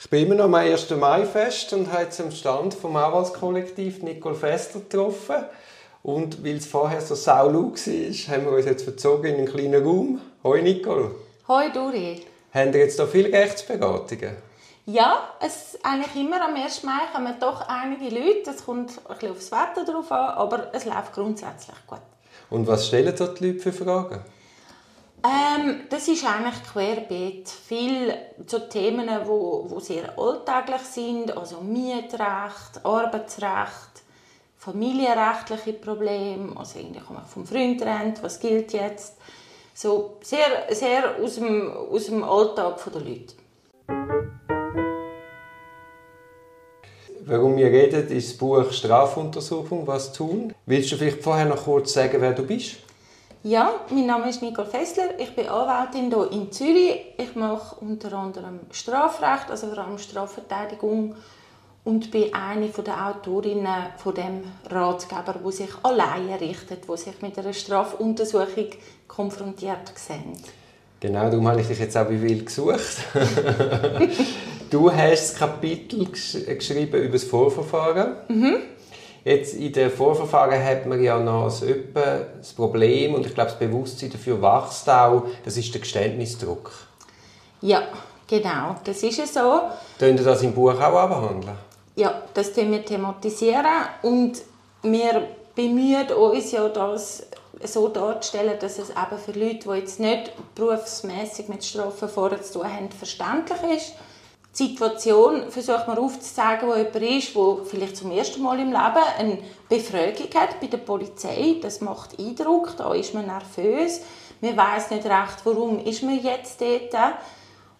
Ich bin immer noch am 1. Mai-Fest und habe jetzt am Stand vom Anwaltskollektiv Nicole Fester getroffen. Und weil es vorher so saulau war, haben wir uns jetzt verzogen in einen kleinen Raum. Hoi Nicole. Hoi Duri. Haben ihr jetzt da viele Rechtsberatungen? Ja, es eigentlich immer am 1. Mai kommen doch einige Leute. Es kommt ein bisschen aufs Wetter drauf an, aber es läuft grundsätzlich gut. Und was stellen dort die Leute für Fragen? Ähm, das ist eigentlich querbeet. Viel so Themen, die wo, wo sehr alltäglich sind, also Mietrecht, Arbeitsrecht, familienrechtliche Probleme, also irgendwie vom Freund trennt, was gilt jetzt. So sehr, sehr aus dem, aus dem Alltag der Leute. Warum wir reden, ist das Buch Strafuntersuchung, was tun. Willst du vielleicht vorher noch kurz sagen, wer du bist? Ja, mein Name ist Nicole Fessler. Ich bin Anwältin hier in Zürich. Ich mache unter anderem Strafrecht, also vor allem Strafverteidigung und bin eine der Autorinnen von dem Ratgeber, wo sich alleine richtet, wo sich mit einer Strafuntersuchung konfrontiert sehen. Genau, darum habe ich dich jetzt auch wie wild gesucht. du hast das Kapitel geschrieben über das Vorverfahren. Mhm. Jetzt in den Vorverfahren hat man ja noch so das Problem und ich glaube das Bewusstsein dafür wächst auch, das ist der Geständnisdruck. Ja, genau, das ist es so. Können Sie das im Buch auch abhandeln? Ja, das wir thematisieren und wir bemühen uns ja, das so darzustellen, dass es eben für Leute, die jetzt nicht berufsmäßig mit Strafverfahren zu tun haben, verständlich ist Situation versucht man aufzuzeigen, wo jemand ist, der vielleicht zum ersten Mal im Leben eine Befragung hat bei der Polizei. Das macht Eindruck, da ist man nervös. Man weiß nicht recht, warum ist man jetzt dort.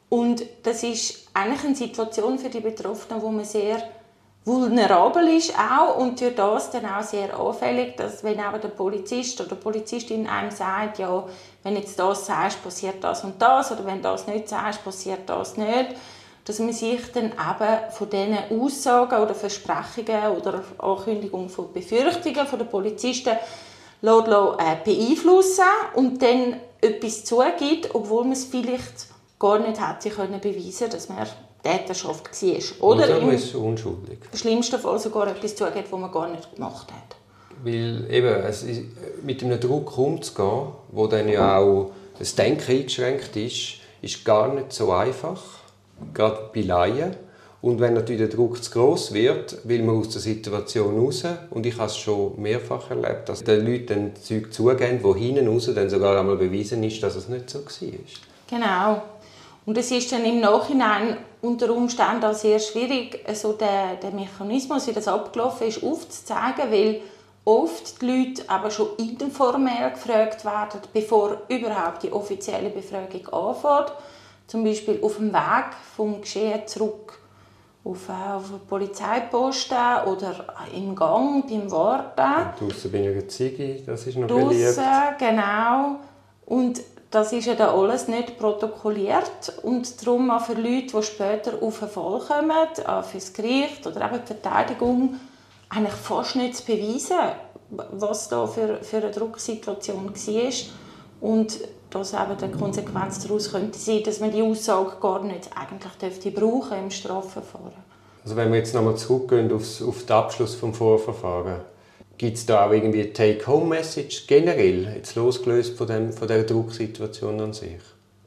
Und das ist eigentlich eine Situation für die Betroffenen, wo man sehr vulnerabel ist auch und durch das dann auch sehr anfällig, dass wenn aber der Polizist oder die Polizistin einem sagt, ja, wenn jetzt das sagst, passiert das und das oder wenn das nicht sagst, passiert das nicht dass man sich dann eben von diesen Aussagen oder Versprechungen oder Ankündigungen von Befürchtungen von den Polizisten lässt, äh, beeinflussen und dann etwas zugibt, obwohl man es vielleicht gar nicht hätte können beweisen dass man Täterschaft war. Oder, man ist unschuldig. Im schlimmsten Fall sogar etwas zugibt, was man gar nicht gemacht hat. Weil eben, es ist, mit einem Druck umzugehen, wo dann ja auch das Denken eingeschränkt ist, ist gar nicht so einfach gerade bei Laien. Und wenn natürlich der Druck zu groß wird, will man aus der Situation raus. Und ich habe es schon mehrfach erlebt, dass den Leuten Zeug zugeben, wo hinten raus dann sogar einmal bewiesen ist, dass es nicht so war. Genau. Und es ist dann im Nachhinein unter Umständen auch sehr schwierig, so den, den Mechanismus, wie das abgelaufen ist, aufzuzeigen, weil oft die Leute aber schon informell gefragt werden, bevor überhaupt die offizielle Befragung anfängt zum Beispiel auf dem Weg vom Geschehen zurück auf, äh, auf eine Polizeiposten oder im Gang beim Warten. Draußen bin ich eine Ziege, das ist noch Draussen, beliebt. genau. Und das ist ja dann alles nicht protokolliert und darum auch für Leute, die später auf einen Fall kommen, auch für das Gericht oder eben die Verteidigung, eigentlich fast nicht zu beweisen, was da für, für eine Drucksituation war. Und dass eben die Konsequenz daraus könnte sein, dass man die Aussage gar nicht eigentlich dürfte brauchen im Strafverfahren. Also wenn wir jetzt nochmal zurückgehen aufs, auf den Abschluss des Vorverfahrens, gibt es da auch irgendwie eine Take-Home-Message generell, jetzt losgelöst von, dem, von der Drucksituation an sich?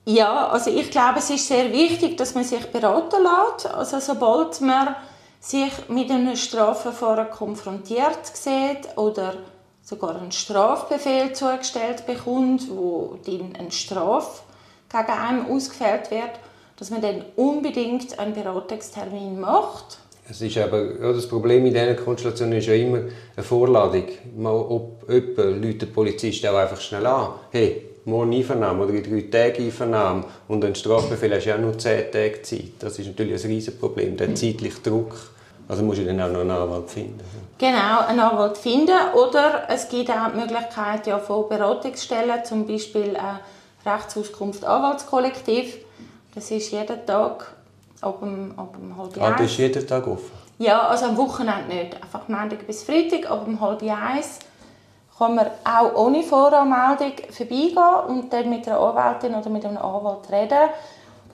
Ja, also ich glaube, es ist sehr wichtig, dass man sich beraten lässt. Also sobald man sich mit einem Strafverfahren konfrontiert sieht oder sogar einen Strafbefehl zugestellt bekommt, wo dann eine Strafe gegen einen ausgefällt wird, dass man dann unbedingt einen Beratungstermin macht. Es ist aber, ja, das Problem in dieser Konstellation ist ja immer eine Vorladung. Mal, ob jemand Leute Polizist auch einfach schnell an. Hey, morgen Einvernahme oder in drei Tagen Einvernahme und ein Strafbefehl hast du ja nur zehn Tage Zeit. Das ist natürlich ein riesiges Problem, der zeitliche Druck also muss ich dann auch noch einen Anwalt finden? Genau, einen Anwalt finden. Oder es gibt auch die Möglichkeit ja, von Beratungsstellen, zum Beispiel ein Rechtsauskunft Anwaltskollektiv. Das ist jeden Tag ab dem, ab dem halb ah, das ist jeden Tag offen? Ja, also am Wochenende nicht. Einfach Montag bis Freitag, ab dem halb eins kann man auch ohne Voranmeldung vorbeigehen und dann mit einer Anwältin oder mit einem Anwalt reden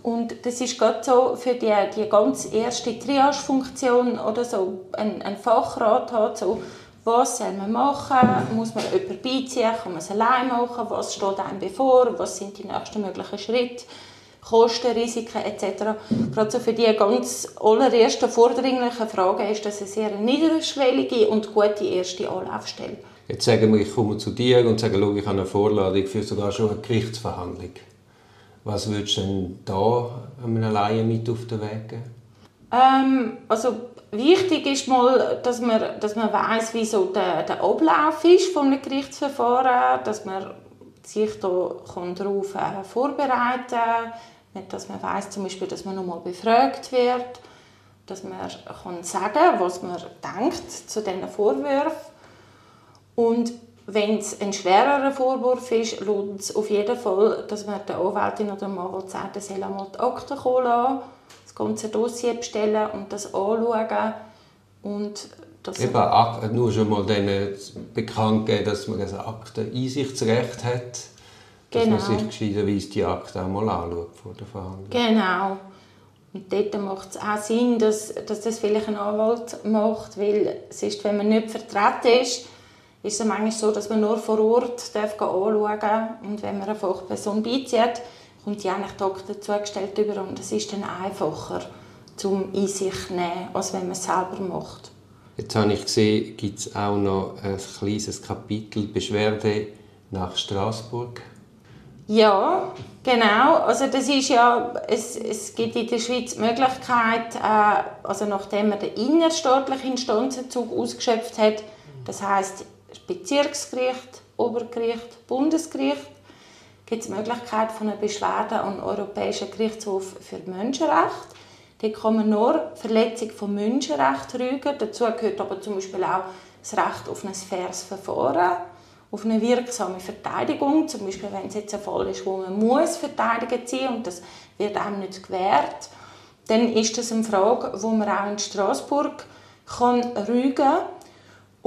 Und das ist gerade so für die, die ganz erste Triage-Funktion oder so ein, ein Fachrat hat, so was soll man machen, muss man jemanden beiziehen, kann man es allein machen, was steht einem bevor, was sind die nächsten möglichen Schritte, Kosten, Risiken etc. Gerade so für die ganz allerersten vordringlichen Fragen ist das eine sehr niederschwellige und gute erste Anlaufstelle. Jetzt sagen wir, ich komme zu dir und sage, ich habe eine Vorladung für sogar schon eine Gerichtsverhandlung. Was würdest du denn da einem Laien mit auf den Weg geben? Ähm, also wichtig ist mal, dass man, dass man weiß, wie so der, der Ablauf ist von einem Gerichtsverfahren, dass man sich da darauf äh, vorbereiten kann, dass man weiß zum Beispiel, dass man nochmal befragt wird, dass man kann sagen was man denkt zu diesen Vorwürfen. Und wenn es ein schwererer Vorwurf ist, lohnt es auf jeden Fall, dass man der Anwältin oder dem Anwalt sagt, er soll einmal die Akten kommen lassen, das ganze Dossier bestellen und das anschauen. Und das Eben, nur schon mal denen bekannt geben, dass man ein Akteneinsichtsrecht hat. Dass genau. man sich gescheiterweise die Akte auch mal anschaut vor der Verhandlung. Genau. Und dort macht es auch Sinn, dass, dass das vielleicht ein Anwalt macht, weil ist, wenn man nicht vertreten ist, ist es manchmal so, dass man nur vor Ort darf anschauen darf. Und wenn man eine Fachperson beizieht, kommt die eigentlich Doktor zugestellt über und es ist dann einfacher zum Einsicht nehmen, als wenn man es selber macht. Jetzt habe ich gesehen, gibt es auch noch ein kleines Kapitel Beschwerde nach Straßburg. Ja, genau. Also das ist ja, es, es gibt in der Schweiz die Möglichkeit, äh, also nachdem man den innerstaatlichen Instanzenzug ausgeschöpft hat, das heißt Bezirksgericht, Obergericht, Bundesgericht, gibt es die Möglichkeit von einer Beschwerde an den Europäischen Gerichtshof für Menschenrechte. Dort kann man nur Verletzung von Menschenrechten rügen. Dazu gehört aber zum Beispiel auch das Recht auf ein faires Verfahren, auf eine wirksame Verteidigung. Zum Beispiel, wenn es jetzt ein Fall ist, wo man muss verteidigen ziehen und das wird einem nicht gewährt, dann ist das eine Frage, wo man auch in Straßburg kann rügen kann.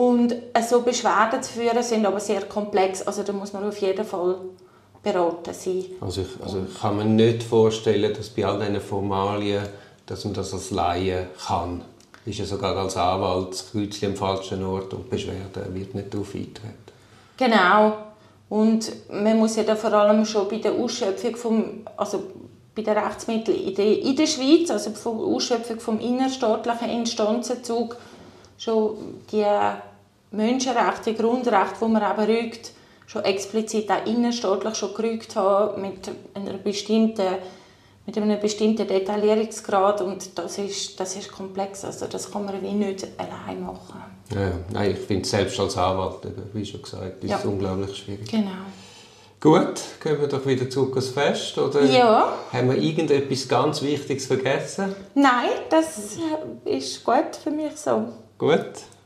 Und so Beschwerden zu führen sind aber sehr komplex. Also da muss man auf jeden Fall beraten sein. Also ich, also ich kann mir nicht vorstellen, dass bei all diesen Formalien, dass man das als Laie kann. Ist ja sogar als Anwalt das Kreuzchen am falschen Ort und Beschwerde wird nicht darauf eintreten. Genau. Und man muss ja da vor allem schon bei der Ausschöpfung vom, also bei den Rechtsmitteln in der, in der Schweiz, also bei der Ausschöpfung vom innerstaatlichen Instanzenzug, schon die Menschenrechte, die Grundrechte, die man eben rügt, schon explizit auch innerstaatlich schon gerügt haben mit einer bestimmten mit einem bestimmten Detaillierungsgrad und das ist, das ist komplex, also das kann man wie nicht allein machen. Ja, nein, ich finde selbst als Anwalt, wie schon gesagt, ist ja. es unglaublich schwierig. Genau. Gut, gehen wir doch wieder zurück ans Fest, oder ja. haben wir irgendetwas ganz Wichtiges vergessen? Nein, das ist gut für mich so. Gut,